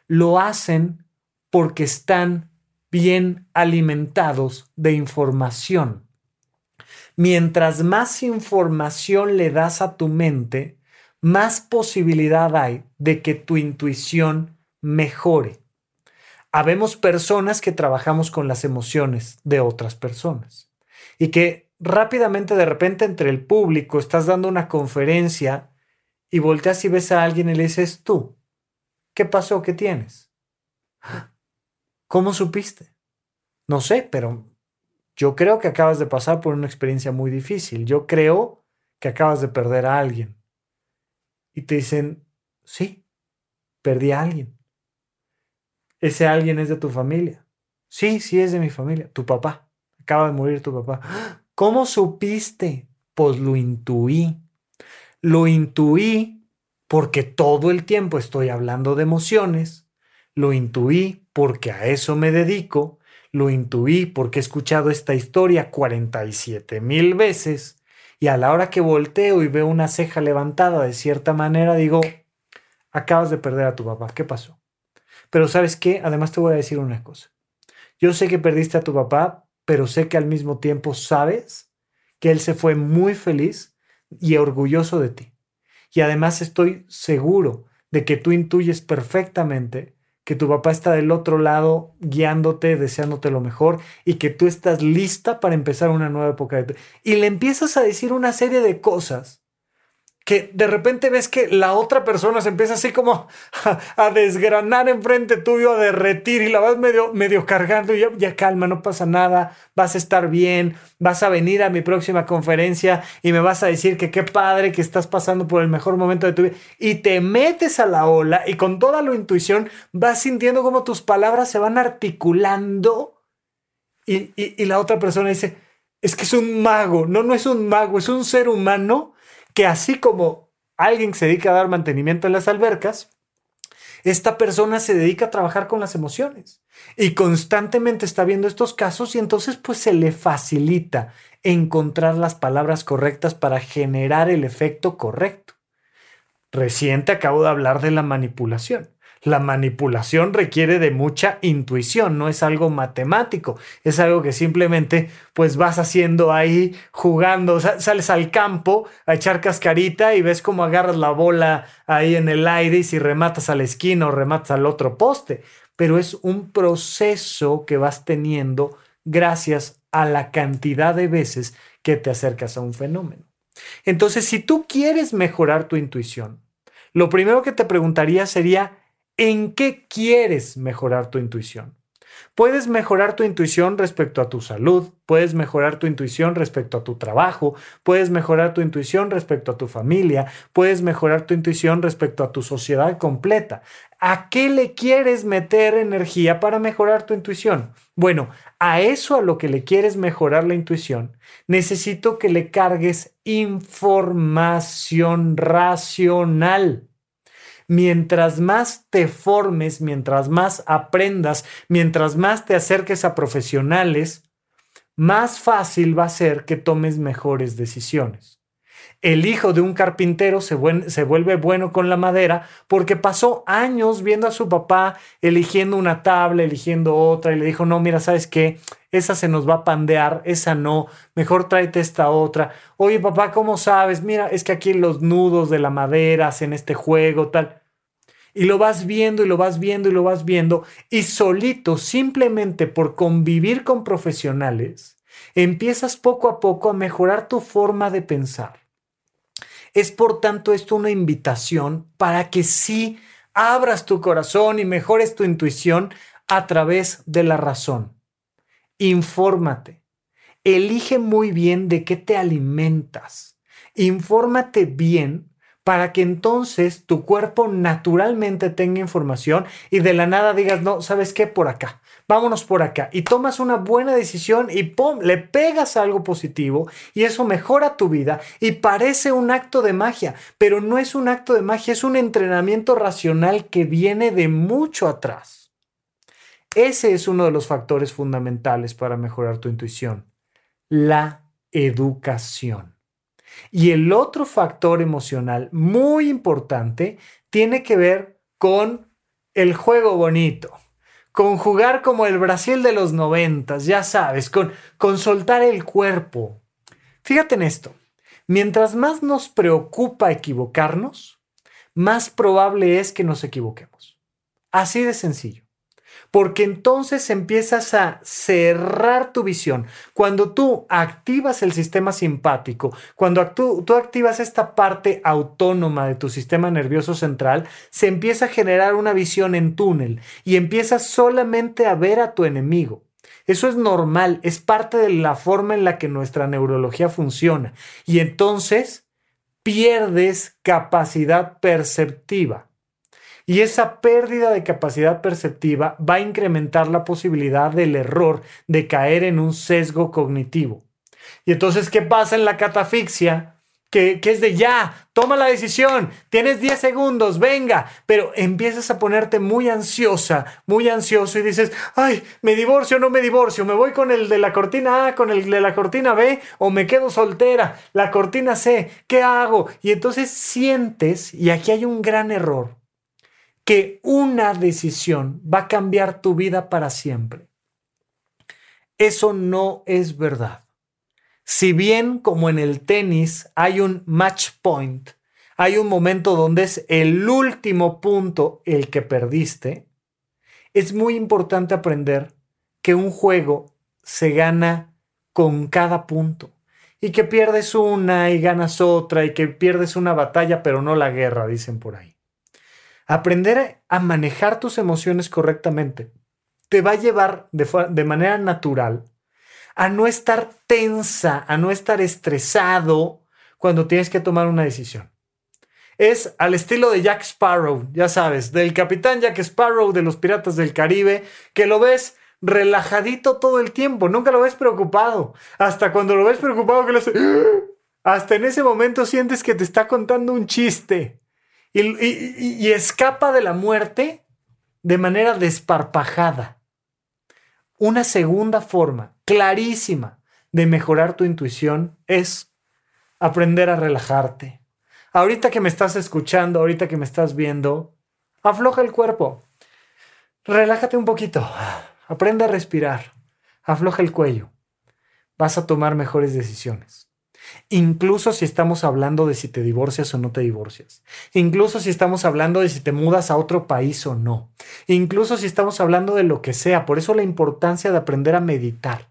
lo hacen porque están bien alimentados de información. Mientras más información le das a tu mente, más posibilidad hay de que tu intuición mejore. Habemos personas que trabajamos con las emociones de otras personas y que rápidamente de repente entre el público estás dando una conferencia y volteas y ves a alguien y le dices, tú, ¿qué pasó? ¿Qué tienes? ¿Cómo supiste? No sé, pero yo creo que acabas de pasar por una experiencia muy difícil. Yo creo que acabas de perder a alguien y te dicen, sí, perdí a alguien. Ese alguien es de tu familia. Sí, sí es de mi familia. Tu papá. Acaba de morir tu papá. ¿Cómo supiste? Pues lo intuí. Lo intuí porque todo el tiempo estoy hablando de emociones. Lo intuí porque a eso me dedico. Lo intuí porque he escuchado esta historia 47 mil veces y a la hora que volteo y veo una ceja levantada de cierta manera, digo, acabas de perder a tu papá, ¿qué pasó? Pero sabes qué, además te voy a decir una cosa. Yo sé que perdiste a tu papá, pero sé que al mismo tiempo sabes que él se fue muy feliz y orgulloso de ti. Y además estoy seguro de que tú intuyes perfectamente que tu papá está del otro lado guiándote, deseándote lo mejor y que tú estás lista para empezar una nueva época de. Y le empiezas a decir una serie de cosas que de repente ves que la otra persona se empieza así como a, desgranar enfrente tuyo, a derretir y la vas medio, medio cargando y ya, ya, calma, no pasa nada, vas a estar bien, vas a venir a mi próxima conferencia y me vas a decir que qué padre que estás pasando por el mejor momento de tu vida. Y te metes a la ola y con toda la intuición vas sintiendo como tus palabras se van articulando y, y la otra persona dice, es que es un mago, no, no es un mago, es un ser humano que así como alguien se dedica a dar mantenimiento en las albercas, esta persona se dedica a trabajar con las emociones y constantemente está viendo estos casos y entonces pues se le facilita encontrar las palabras correctas para generar el efecto correcto. Reciente acabo de hablar de la manipulación. La manipulación requiere de mucha intuición, no es algo matemático, es algo que simplemente pues vas haciendo ahí jugando, sales al campo a echar cascarita y ves cómo agarras la bola ahí en el aire y si rematas a la esquina o rematas al otro poste, pero es un proceso que vas teniendo gracias a la cantidad de veces que te acercas a un fenómeno. Entonces, si tú quieres mejorar tu intuición, lo primero que te preguntaría sería, ¿En qué quieres mejorar tu intuición? Puedes mejorar tu intuición respecto a tu salud, puedes mejorar tu intuición respecto a tu trabajo, puedes mejorar tu intuición respecto a tu familia, puedes mejorar tu intuición respecto a tu sociedad completa. ¿A qué le quieres meter energía para mejorar tu intuición? Bueno, a eso a lo que le quieres mejorar la intuición, necesito que le cargues información racional mientras más te formes, mientras más aprendas, mientras más te acerques a profesionales, más fácil va a ser que tomes mejores decisiones. El hijo de un carpintero se, se, vuelve bueno con la madera porque pasó años viendo a su papá eligiendo una tabla, eligiendo otra y le dijo, no, mira, ¿sabes qué? Esa se nos va a pandear, esa no, mejor tráete esta otra. Oye, papá, ¿cómo sabes? Mira, es que aquí los nudos de la madera hacen este juego, tal. Y lo vas viendo y lo vas viendo y lo vas viendo y solito, simplemente por convivir con profesionales, empiezas poco a poco a mejorar tu forma de pensar es por tanto esto una invitación para que sí abras tu corazón y mejores tu intuición a través de la razón. Infórmate. Elige muy bien de qué te alimentas. Infórmate bien para que entonces tu cuerpo naturalmente tenga información y de la nada digas, no, ¿sabes qué? Por acá, vámonos por acá. Y tomas una buena decisión y ¡pum! le pegas algo positivo y eso mejora tu vida y parece un acto de magia, pero no es un acto de magia, es un entrenamiento racional que viene de mucho atrás. Ese es uno de los factores fundamentales para mejorar tu intuición, la educación. Y el otro factor emocional muy importante tiene que ver con el juego bonito, con jugar como el Brasil de los noventas, ya sabes, con, con soltar el cuerpo. Fíjate en esto, mientras más nos preocupa equivocarnos, más probable es que nos equivoquemos. Así de sencillo porque entonces empiezas a cerrar tu visión. Cuando tú activas el sistema simpático, cuando tú, activas esta parte autónoma de tu sistema nervioso central, se empieza a generar una visión en túnel y empiezas solamente a ver a tu enemigo. Eso es normal, es parte de la forma en la que nuestra neurología funciona. Y entonces pierdes capacidad perceptiva. Y esa pérdida de capacidad perceptiva va a incrementar la posibilidad del error de caer en un sesgo cognitivo. Y entonces, ¿qué pasa en la catafixia? Que, que, es de ya, toma la decisión, tienes 10 segundos, venga, pero empiezas a ponerte muy ansiosa, muy ansioso y dices, ay, me divorcio o no me divorcio, me voy con el de la cortina A, con el de la cortina B o me quedo soltera, la cortina C, ¿qué hago? Y entonces sientes, y aquí hay un gran error, que una decisión va a cambiar tu vida para siempre. Eso no es verdad. Si bien como en el tenis hay un match point, hay un momento donde es el último punto el que perdiste, es muy importante aprender que un juego se gana con cada punto y que pierdes una y ganas otra y que pierdes una batalla pero no la guerra, dicen por ahí. Aprender a manejar tus emociones correctamente te va a llevar de, manera natural a no estar tensa, a no estar estresado cuando tienes que tomar una decisión. Es al estilo de Jack Sparrow, ya sabes, del capitán Jack Sparrow de los Piratas del Caribe, que lo ves relajadito todo el tiempo, nunca lo ves preocupado. Hasta cuando lo ves preocupado que lo hace... Hasta en ese momento sientes que te está contando un chiste y, escapa de la muerte de manera desparpajada. Una segunda forma clarísima de mejorar tu intuición es aprender a relajarte. Ahorita que me estás escuchando, ahorita que me estás viendo, afloja el cuerpo. Relájate un poquito. Aprende a respirar. Afloja el cuello. Vas a tomar mejores decisiones. Incluso si estamos hablando de si te divorcias o no te divorcias. Incluso si estamos hablando de si te mudas a otro país o no. Incluso si estamos hablando de lo que sea. Por eso la importancia de aprender a meditar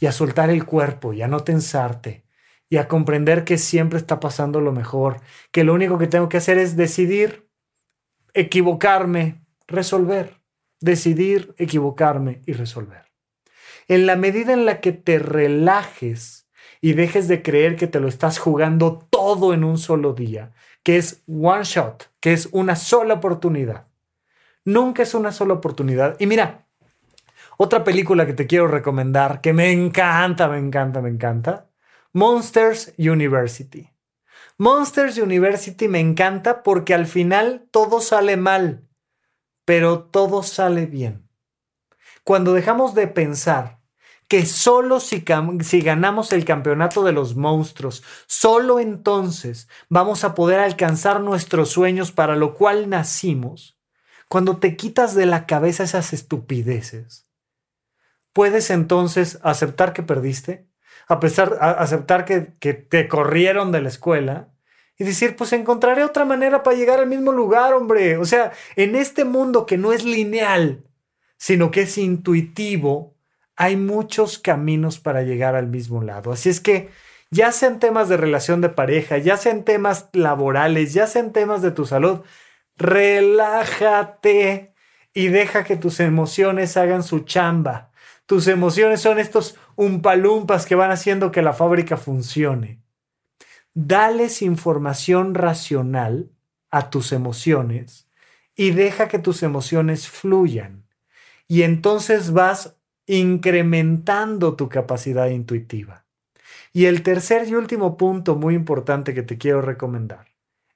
y a soltar el cuerpo y a no tensarte y a comprender que siempre está pasando lo mejor, que lo único que tengo que hacer es decidir, equivocarme, resolver. Decidir, equivocarme y resolver. En la medida en la que te relajes, y dejes de creer que te lo estás jugando todo en un solo día, que es one shot, que es una sola oportunidad. Nunca es una sola oportunidad. Y mira, otra película que te quiero recomendar, que me encanta, me encanta, me encanta, Monsters University. Monsters University me encanta porque al final todo sale mal, pero todo sale bien. Cuando dejamos de pensar que solo si, si, ganamos el campeonato de los monstruos, solo entonces vamos a poder alcanzar nuestros sueños para lo cual nacimos, cuando te quitas de la cabeza esas estupideces, puedes entonces aceptar que perdiste, a pesar, aceptar que, que te corrieron de la escuela y decir, pues encontraré otra manera para llegar al mismo lugar, hombre. O sea, en este mundo que no es lineal, sino que es intuitivo, hay muchos caminos para llegar al mismo lado. Así es que, ya sean temas de relación de pareja, ya sean temas laborales, ya sean temas de tu salud, relájate y deja que tus emociones hagan su chamba. Tus emociones son estos umpalumpas que van haciendo que la fábrica funcione. Dales información racional a tus emociones y deja que tus emociones fluyan. Y entonces vas incrementando tu capacidad intuitiva. Y el tercer y último punto muy importante que te quiero recomendar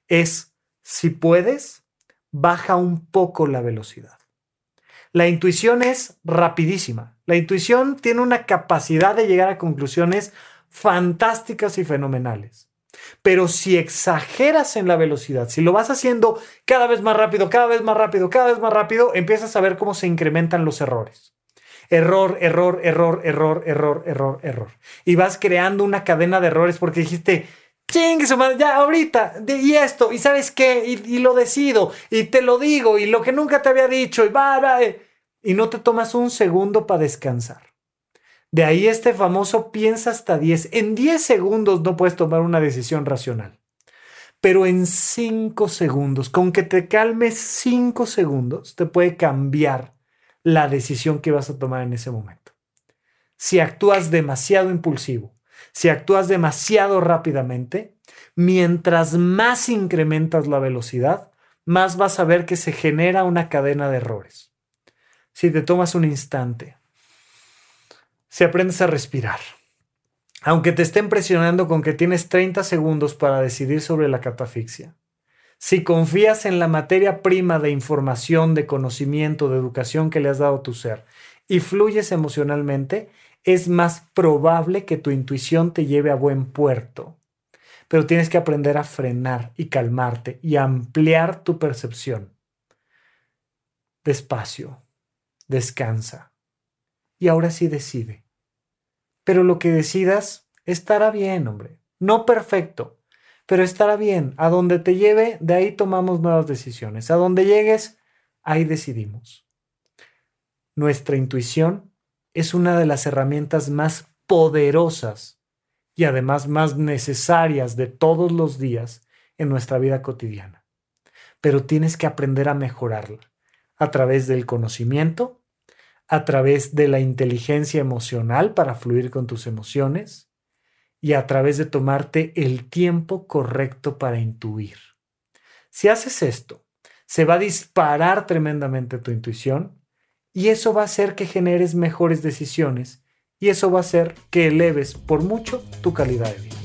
es, si puedes, baja un poco la velocidad. La intuición es rapidísima. La intuición tiene una capacidad de llegar a conclusiones fantásticas y fenomenales. Pero si exageras en la velocidad, si lo vas haciendo cada vez más rápido, cada vez más rápido, cada vez más rápido, empiezas a ver cómo se incrementan los errores. Error, error, error, error, error, error, error. Y vas creando una cadena de errores porque dijiste, chingue su madre, ya ahorita, y esto, y sabes qué, y, lo decido, y te lo digo, y lo que nunca te había dicho, y va, va, eh, y no te tomas un segundo para descansar. De ahí este famoso piensa hasta 10. En 10 segundos no puedes tomar una decisión racional. Pero en 5 segundos, con que te calmes 5 segundos, te puede cambiar la decisión que vas a tomar en ese momento. Si actúas demasiado impulsivo, si actúas demasiado rápidamente, mientras más incrementas la velocidad, más vas a ver que se genera una cadena de errores. Si te tomas un instante, si aprendes a respirar, aunque te estén presionando con que tienes 30 segundos para decidir sobre la catafixia, si confías en la materia prima de información, de conocimiento, de educación que le has dado tu ser y fluyes emocionalmente, es más probable que tu intuición te lleve a buen puerto. Pero tienes que aprender a frenar y calmarte y ampliar tu percepción. Despacio, descansa. Y ahora sí decide. Pero lo que decidas estará bien, hombre. No perfecto, pero estará bien. A donde te lleve, de ahí tomamos nuevas decisiones. A donde llegues, ahí decidimos. Nuestra intuición es una de las herramientas más poderosas y además más necesarias de todos los días en nuestra vida cotidiana. Pero tienes que aprender a mejorarla a través del conocimiento, a través de la inteligencia emocional para fluir con tus emociones, y a través de tomarte el tiempo correcto para intuir. Si haces esto, se va a disparar tremendamente tu intuición y eso va a hacer que generes mejores decisiones y eso va a hacer que eleves por mucho tu calidad de vida.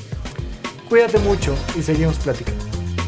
Cuídate mucho y seguimos platicando.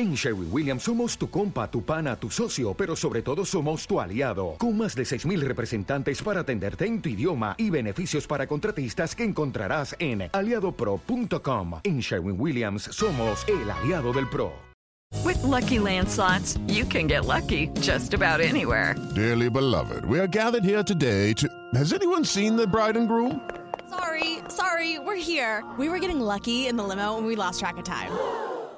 En Sherwin Williams somos tu compa, tu pana, tu socio, pero sobre todo somos tu aliado, con más de 6.000 representantes para atenderte en tu idioma y beneficios para contratistas que encontrarás en aliadopro.com. En Sherwin Williams somos el aliado del PRO. With lucky landslots, you can get lucky just about anywhere. Dearly beloved, we are gathered here today to. Has anyone seen the bride and groom? Sorry, sorry, we're here. We were getting lucky in the limo and we lost track of time.